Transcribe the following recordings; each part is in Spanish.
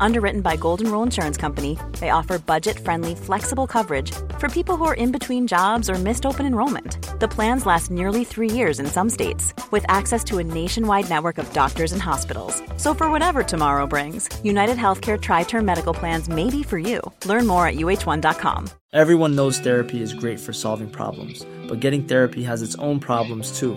Underwritten by Golden Rule Insurance Company, they offer budget friendly, flexible coverage for people who are in between jobs or missed open enrollment. The plans last nearly three years in some states, with access to a nationwide network of doctors and hospitals. So, for whatever tomorrow brings, United Healthcare Tri Term Medical Plans may be for you. Learn more at uh1.com. Everyone knows therapy is great for solving problems, but getting therapy has its own problems too,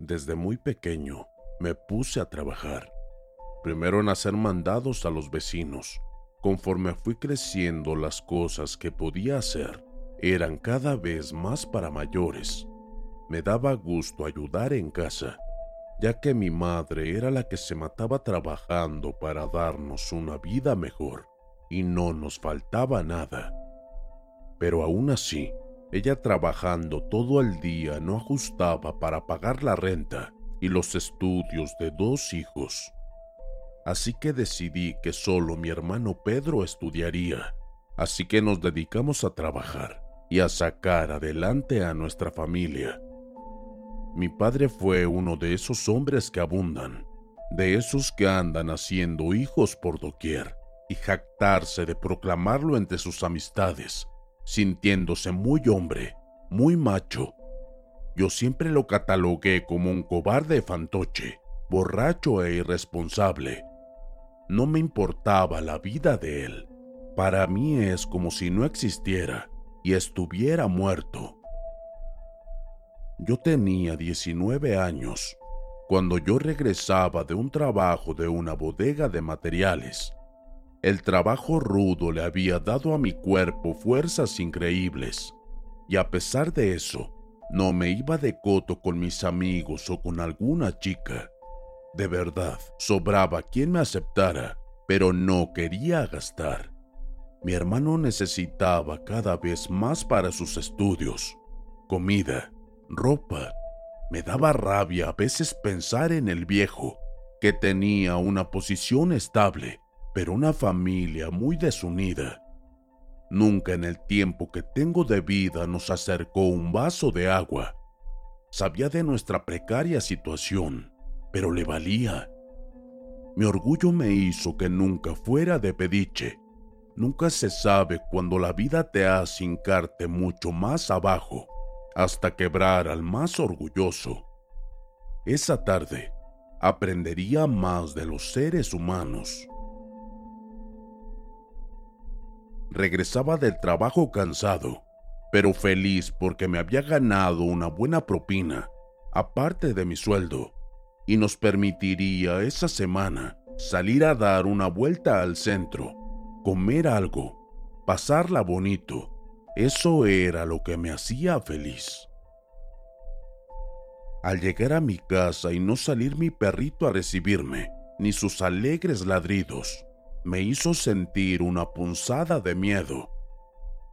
Desde muy pequeño me puse a trabajar. Primero en hacer mandados a los vecinos Conforme fui creciendo, las cosas que podía hacer eran cada vez más para mayores. Me daba gusto ayudar en casa, ya que mi madre era la que se mataba trabajando para darnos una vida mejor y no nos faltaba nada. Pero aún así, ella trabajando todo el día no ajustaba para pagar la renta y los estudios de dos hijos así que decidí que solo mi hermano Pedro estudiaría. Así que nos dedicamos a trabajar y a sacar adelante a nuestra familia. Mi padre fue uno de esos hombres que abundan, de esos que andan haciendo hijos por doquier y jactarse de proclamarlo entre sus amistades, sintiéndose muy hombre, muy macho. Yo siempre lo catalogué como un cobarde fantoche, borracho e irresponsable, no me importaba la vida de él. Para mí es como si no existiera y estuviera muerto. Yo tenía 19 años cuando yo regresaba de un trabajo de una bodega de materiales. El trabajo rudo le había dado a mi cuerpo fuerzas increíbles, y a pesar de eso, no me iba de coto con mis amigos o con alguna chica. De verdad, sobraba quien me aceptara, pero no quería gastar. Mi hermano necesitaba cada vez más para sus estudios, comida, ropa. Me daba rabia a veces pensar en el viejo, que tenía una posición estable, pero una familia muy desunida. Nunca en el tiempo que tengo de vida nos acercó un vaso de agua. Sabía de nuestra precaria situación pero le valía. Mi orgullo me hizo que nunca fuera de pediche. Nunca se sabe cuando la vida te hace hincarte mucho más abajo hasta quebrar al más orgulloso. Esa tarde aprendería más de los seres humanos. Regresaba del trabajo cansado, pero feliz porque me había ganado una buena propina, aparte de mi sueldo y nos permitiría esa semana salir a dar una vuelta al centro, comer algo, pasarla bonito. Eso era lo que me hacía feliz. Al llegar a mi casa y no salir mi perrito a recibirme, ni sus alegres ladridos, me hizo sentir una punzada de miedo.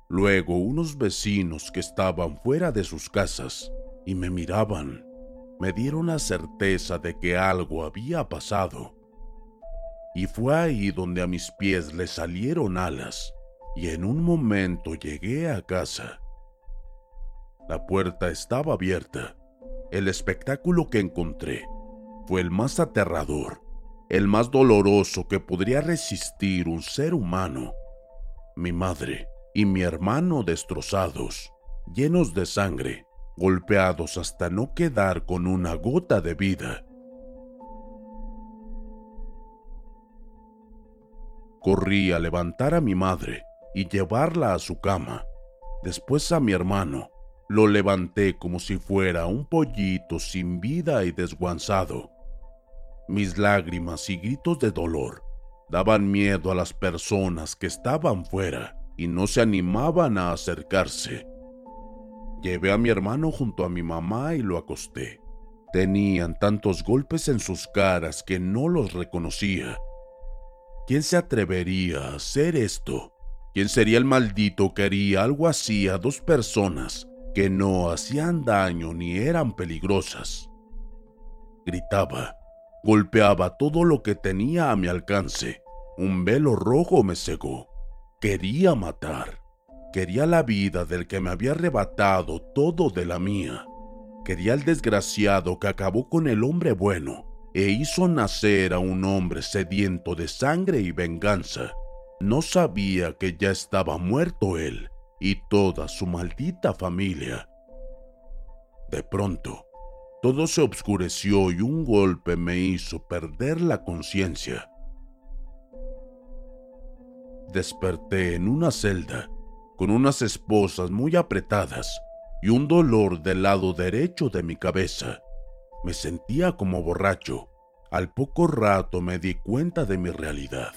Luego unos vecinos que estaban fuera de sus casas y me miraban me dieron la certeza de que algo había pasado. Y fue ahí donde a mis pies le salieron alas, y en un momento llegué a casa. La puerta estaba abierta. El espectáculo que encontré fue el más aterrador, el más doloroso que podría resistir un ser humano. Mi madre y mi hermano destrozados, llenos de sangre, golpeados hasta no quedar con una gota de vida. Corrí a levantar a mi madre y llevarla a su cama. Después a mi hermano. Lo levanté como si fuera un pollito sin vida y desguanzado. Mis lágrimas y gritos de dolor daban miedo a las personas que estaban fuera y no se animaban a acercarse. Llevé a mi hermano junto a mi mamá y lo acosté. Tenían tantos golpes en sus caras que no los reconocía. ¿Quién se atrevería a hacer esto? ¿Quién sería el maldito que haría algo así a dos personas que no hacían daño ni eran peligrosas? Gritaba, golpeaba todo lo que tenía a mi alcance. Un velo rojo me cegó. Quería matar. Quería la vida del que me había arrebatado todo de la mía. Quería el desgraciado que acabó con el hombre bueno e hizo nacer a un hombre sediento de sangre y venganza. No sabía que ya estaba muerto él y toda su maldita familia. De pronto, todo se obscureció y un golpe me hizo perder la conciencia. Desperté en una celda, con unas esposas muy apretadas y un dolor del lado derecho de mi cabeza. Me sentía como borracho. Al poco rato me di cuenta de mi realidad.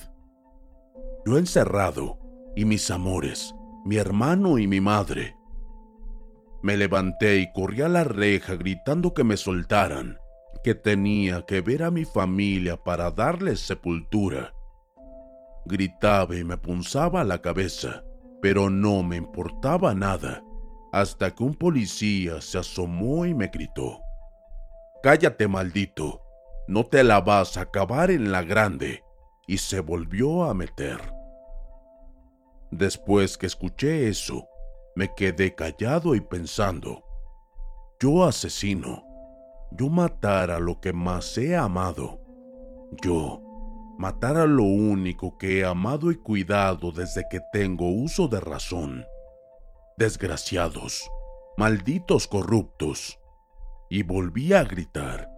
Yo encerrado, y mis amores, mi hermano y mi madre. Me levanté y corrí a la reja gritando que me soltaran, que tenía que ver a mi familia para darles sepultura. Gritaba y me punzaba la cabeza, pero no me importaba nada, hasta que un policía se asomó y me gritó. Cállate, maldito, no te la vas a acabar en la grande y se volvió a meter. Después que escuché eso, me quedé callado y pensando, yo asesino, yo matar a lo que más he amado, yo matar a lo único que he amado y cuidado desde que tengo uso de razón. Desgraciados, malditos corruptos. Y volví a gritar,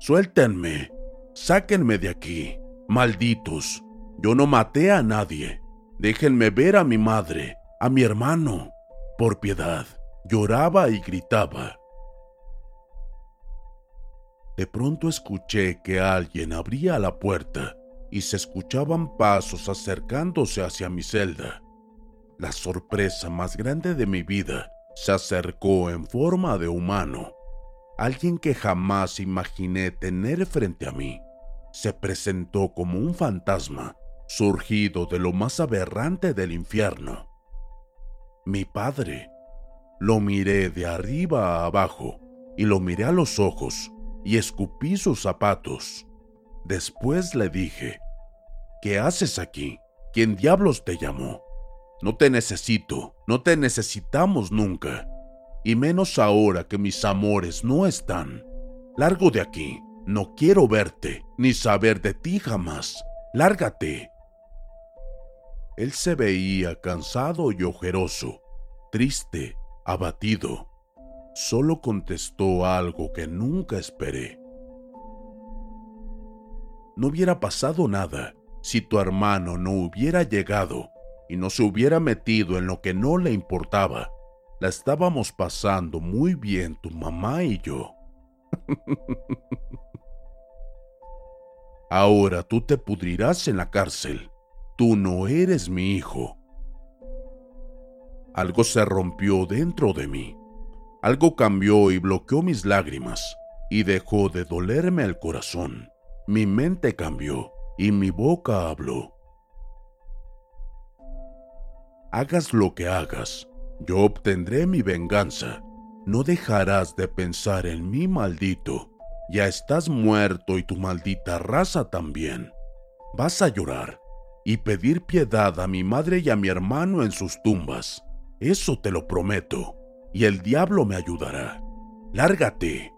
suéltenme, sáquenme de aquí. Malditos, yo no maté a nadie. Déjenme ver a mi madre, a mi hermano. Por piedad, lloraba y gritaba. De pronto escuché que alguien abría la puerta y se escuchaban pasos acercándose hacia mi celda. La sorpresa más grande de mi vida se acercó en forma de humano, alguien que jamás imaginé tener frente a mí se presentó como un fantasma surgido de lo más aberrante del infierno. Mi padre. Lo miré de arriba a abajo y lo miré a los ojos y escupí sus zapatos. Después le dije, ¿qué haces aquí? ¿Quién diablos te llamó? No te necesito, no te necesitamos nunca, y menos ahora que mis amores no están. Largo de aquí, no quiero verte, ni saber de ti jamás. Lárgate. Él se veía cansado y ojeroso, triste, abatido. Solo contestó algo que nunca esperé. No hubiera pasado nada si tu hermano no hubiera llegado y no se hubiera metido en lo que no le importaba. La estábamos pasando muy bien tu mamá y yo. Ahora tú te pudrirás en la cárcel. Tú no eres mi hijo. Algo se rompió dentro de mí. Algo cambió y bloqueó mis lágrimas y dejó de dolerme el corazón. Mi mente cambió y mi boca habló. Hagas lo que hagas, yo obtendré mi venganza. No dejarás de pensar en mí, maldito. Ya estás muerto y tu maldita raza también. Vas a llorar y pedir piedad a mi madre y a mi hermano en sus tumbas. Eso te lo prometo, y el diablo me ayudará. Lárgate.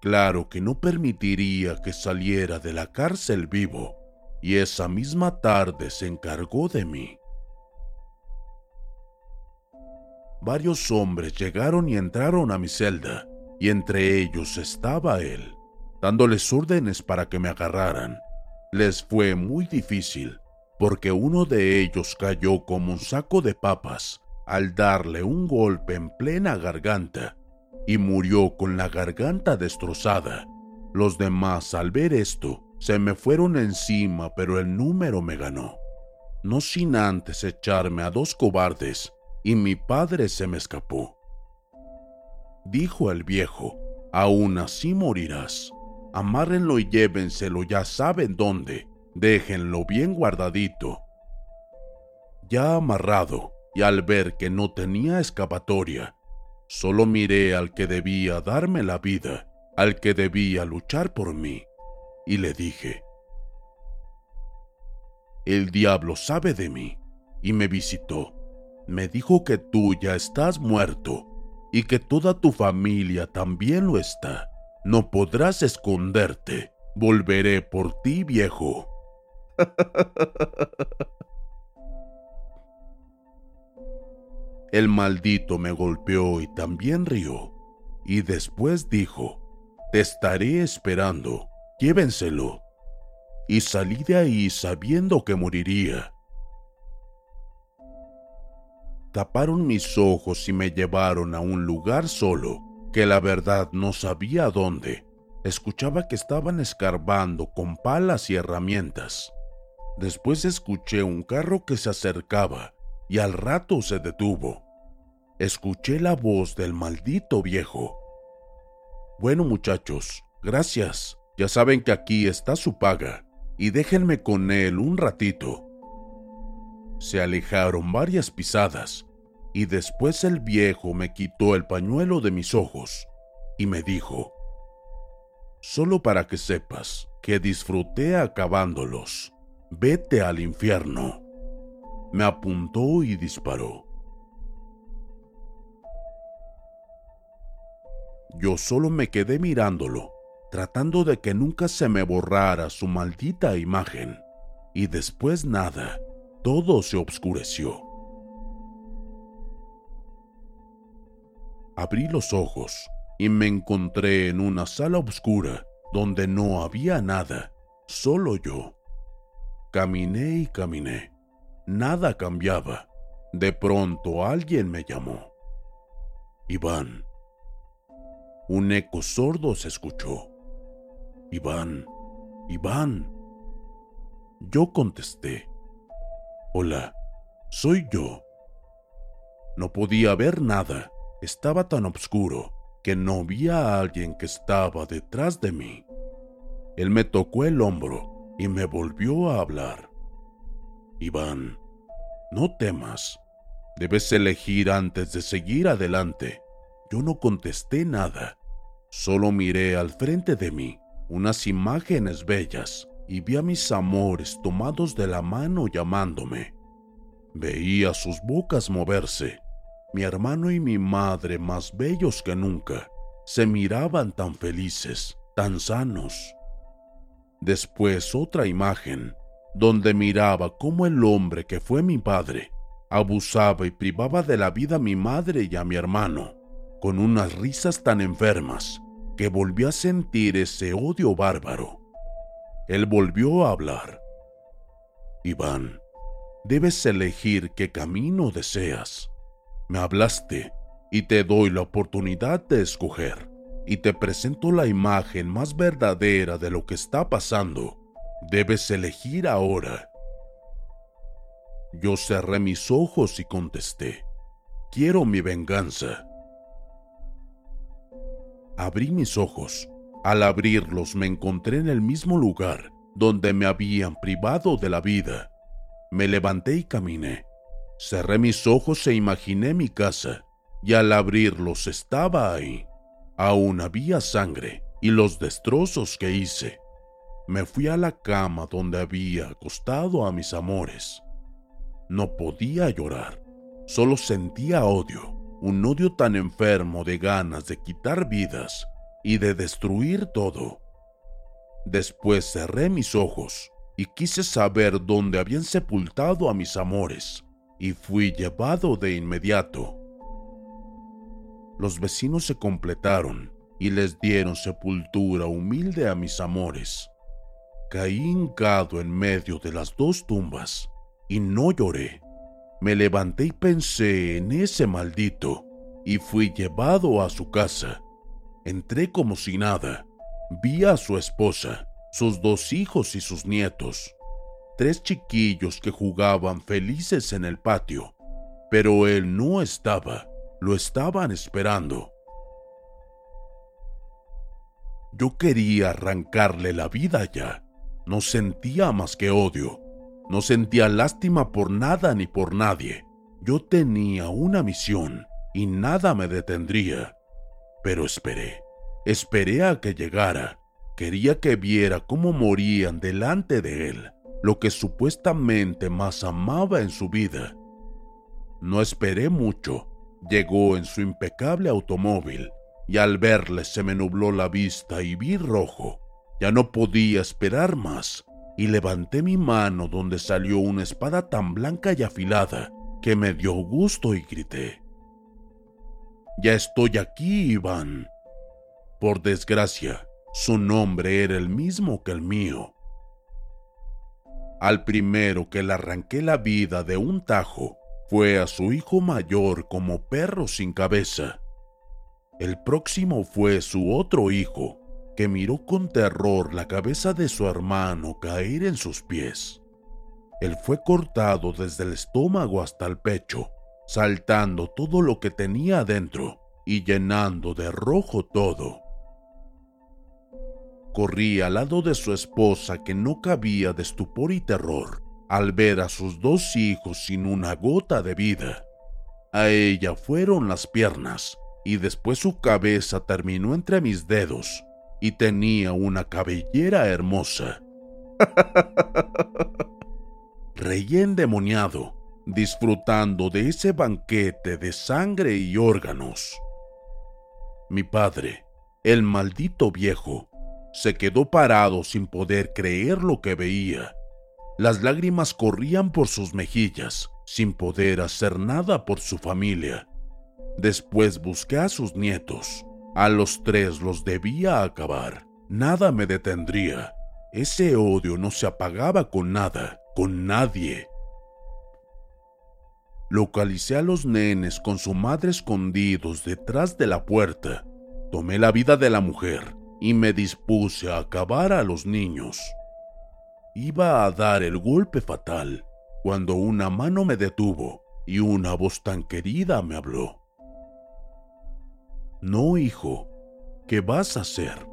Claro que no permitiría que saliera de la cárcel vivo. Y esa misma tarde se encargó de mí. varios hombres llegaron y entraron a mi celda, y entre ellos estaba él, dándoles órdenes para que me agarraran. Les fue muy difícil, porque uno de ellos cayó como un saco de papas al darle un golpe en plena garganta, y murió con la garganta destrozada. Los demás, al ver esto, se me fueron encima, pero el número me ganó. No sin antes echarme a dos cobardes y mi padre se me escapó. Dijo el viejo, aún así morirás. Amárrenlo y llévenselo ya saben dónde. Déjenlo bien guardadito. Ya amarrado, y al ver que no tenía escapatoria, solo miré al que debía darme la vida, al que debía luchar por mí, y le dije, El diablo sabe de mí, y me visitó me dijo que tú ya estás muerto y que toda tu familia también lo está. No podrás esconderte. Volveré por ti, viejo. El maldito me golpeó y también rió, y después dijo, Te estaré esperando, llévenselo. Y salí de ahí sabiendo que moriría taparon mis ojos y me llevaron a un lugar solo, que la verdad no sabía dónde. Escuchaba que estaban escarbando con palas y herramientas. Después escuché un carro que se acercaba y al rato se detuvo. Escuché la voz del maldito viejo. Bueno muchachos, gracias. Ya saben que aquí está su paga y déjenme con él un ratito. Se alejaron varias pisadas y después el viejo me quitó el pañuelo de mis ojos y me dijo, solo para que sepas que disfruté acabándolos, vete al infierno. Me apuntó y disparó. Yo solo me quedé mirándolo, tratando de que nunca se me borrara su maldita imagen, y después nada todo se obscureció. Abrí los ojos y me encontré en una sala oscura donde no había nada, solo yo. Caminé y caminé. Nada cambiaba. De pronto alguien me llamó. Iván. Un eco sordo se escuchó. Iván, Iván. Yo contesté. Hola, soy yo. No podía ver nada, estaba tan oscuro que no vi a alguien que estaba detrás de mí. Él me tocó el hombro y me volvió a hablar. Iván, no temas. Debes elegir antes de seguir adelante. Yo no contesté nada. Solo miré al frente de mí unas imágenes bellas y vi a mis amores tomados de la mano llamándome. Veía sus bocas moverse. Mi hermano y mi madre, más bellos que nunca, se miraban tan felices, tan sanos. Después otra imagen, donde miraba cómo el hombre que fue mi padre abusaba y privaba de la vida a mi madre y a mi hermano, con unas risas tan enfermas que volví a sentir ese odio bárbaro. Él volvió a hablar. Iván, debes elegir qué camino deseas. Me hablaste y te doy la oportunidad de escoger y te presento la imagen más verdadera de lo que está pasando. Debes elegir ahora. Yo cerré mis ojos y contesté, quiero mi venganza. Abrí mis ojos. Al abrirlos me encontré en el mismo lugar donde me habían privado de la vida. Me levanté y caminé. Cerré mis ojos e imaginé mi casa, y al abrirlos estaba ahí. Aún había sangre y los destrozos que hice. Me fui a la cama donde había acostado a mis amores. No podía llorar, solo sentía odio, un odio tan enfermo de ganas de quitar vidas y de destruir todo. Después cerré mis ojos y quise saber dónde habían sepultado a mis amores, y fui llevado de inmediato los vecinos se completaron y les dieron sepultura humilde a mis amores. Caí hincado en medio de las dos tumbas y no lloré. Me levanté y pensé en ese maldito y fui llevado a su casa. Entré como si nada. Vi a su esposa, sus dos hijos y sus nietos. Tres chiquillos que jugaban felices en el patio, pero él no estaba lo estaban esperando. Yo quería arrancarle la vida ya. No sentía más que odio. No sentía lástima por nada ni por nadie. Yo tenía una misión y nada me detendría. Pero esperé. Esperé a que llegara. Quería que viera cómo morían delante de él lo que supuestamente más amaba en su vida. No esperé mucho Llegó en su impecable automóvil y al verle se me nubló la vista y vi rojo. Ya no podía esperar más y levanté mi mano donde salió una espada tan blanca y afilada que me dio gusto y grité. Ya estoy aquí, Iván. Por desgracia, su nombre era el mismo que el mío. Al primero que le arranqué la vida de un tajo, fue a su hijo mayor como perro sin cabeza. El próximo fue su otro hijo, que miró con terror la cabeza de su hermano caer en sus pies. Él fue cortado desde el estómago hasta el pecho, saltando todo lo que tenía adentro y llenando de rojo todo. Corría al lado de su esposa que no cabía de estupor y terror al ver a sus dos hijos sin una gota de vida. A ella fueron las piernas y después su cabeza terminó entre mis dedos y tenía una cabellera hermosa. Reí endemoniado, disfrutando de ese banquete de sangre y órganos. Mi padre, el maldito viejo, se quedó parado sin poder creer lo que veía las lágrimas corrían por sus mejillas, sin poder hacer nada por su familia. Después busqué a sus nietos. A los tres los debía acabar. Nada me detendría. Ese odio no se apagaba con nada, con nadie. Localicé a los nenes con su madre escondidos detrás de la puerta. Tomé la vida de la mujer y me dispuse a acabar a los niños. Iba a dar el golpe fatal cuando una mano me detuvo y una voz tan querida me habló. No, hijo, ¿qué vas a hacer?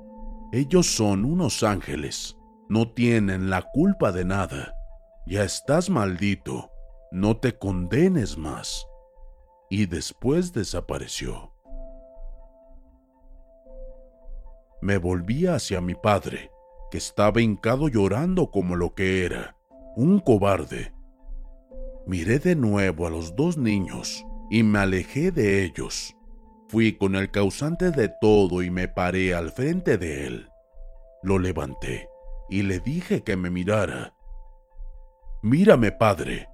Ellos son unos ángeles, no tienen la culpa de nada. Ya estás maldito, no te condenes más. Y después desapareció. Me volví hacia mi padre que estaba hincado llorando como lo que era, un cobarde. Miré de nuevo a los dos niños y me alejé de ellos. Fui con el causante de todo y me paré al frente de él. Lo levanté y le dije que me mirara. Mírame, padre.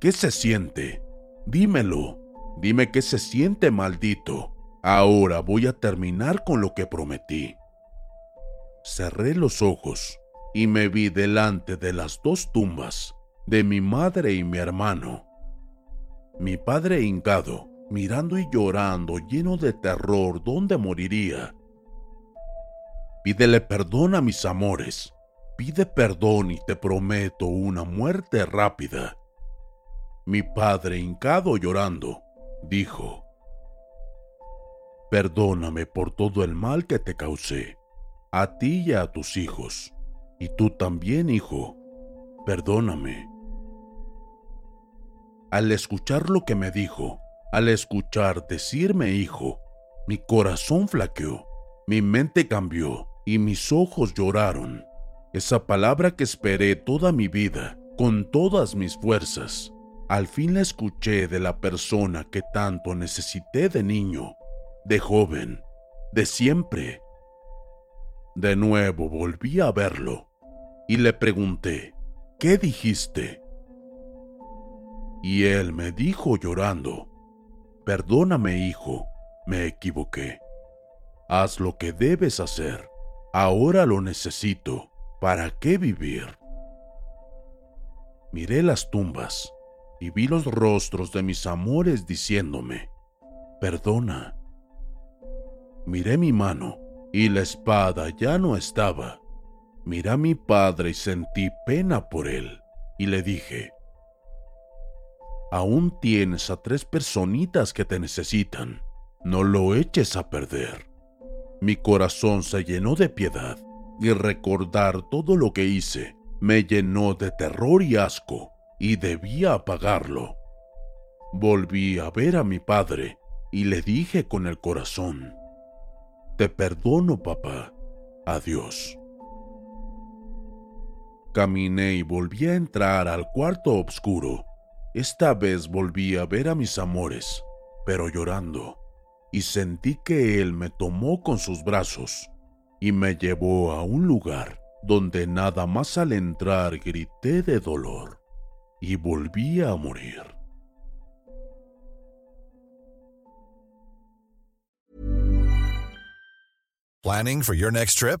¿Qué se siente? Dímelo. Dime qué se siente, maldito. Ahora voy a terminar con lo que prometí. Cerré los ojos y me vi delante de las dos tumbas de mi madre y mi hermano. Mi padre hincado, mirando y llorando, lleno de terror, ¿dónde moriría? Pídele perdón a mis amores. Pide perdón y te prometo una muerte rápida. Mi padre, hincado llorando, dijo, Perdóname por todo el mal que te causé, a ti y a tus hijos, y tú también, hijo, perdóname. Al escuchar lo que me dijo, al escuchar decirme hijo, mi corazón flaqueó, mi mente cambió y mis ojos lloraron. Esa palabra que esperé toda mi vida, con todas mis fuerzas, al fin la escuché de la persona que tanto necesité de niño, de joven, de siempre. De nuevo volví a verlo y le pregunté, ¿qué dijiste? Y él me dijo llorando, Perdóname hijo, me equivoqué. Haz lo que debes hacer. Ahora lo necesito. ¿Para qué vivir? Miré las tumbas y vi los rostros de mis amores diciéndome, Perdona. Miré mi mano y la espada ya no estaba. Miré a mi padre y sentí pena por él y le dije, aún tienes a tres personitas que te necesitan. No lo eches a perder. Mi corazón se llenó de piedad y recordar todo lo que hice me llenó de terror y asco y debía apagarlo. Volví a ver a mi padre y le dije con el corazón, Te perdono, papá. Adiós. Caminé y volví a entrar al cuarto oscuro esta vez volví a ver a mis amores, pero llorando, y sentí que él me tomó con sus brazos y me llevó a un lugar donde nada más al entrar grité de dolor y volví a morir. Planning for your next trip?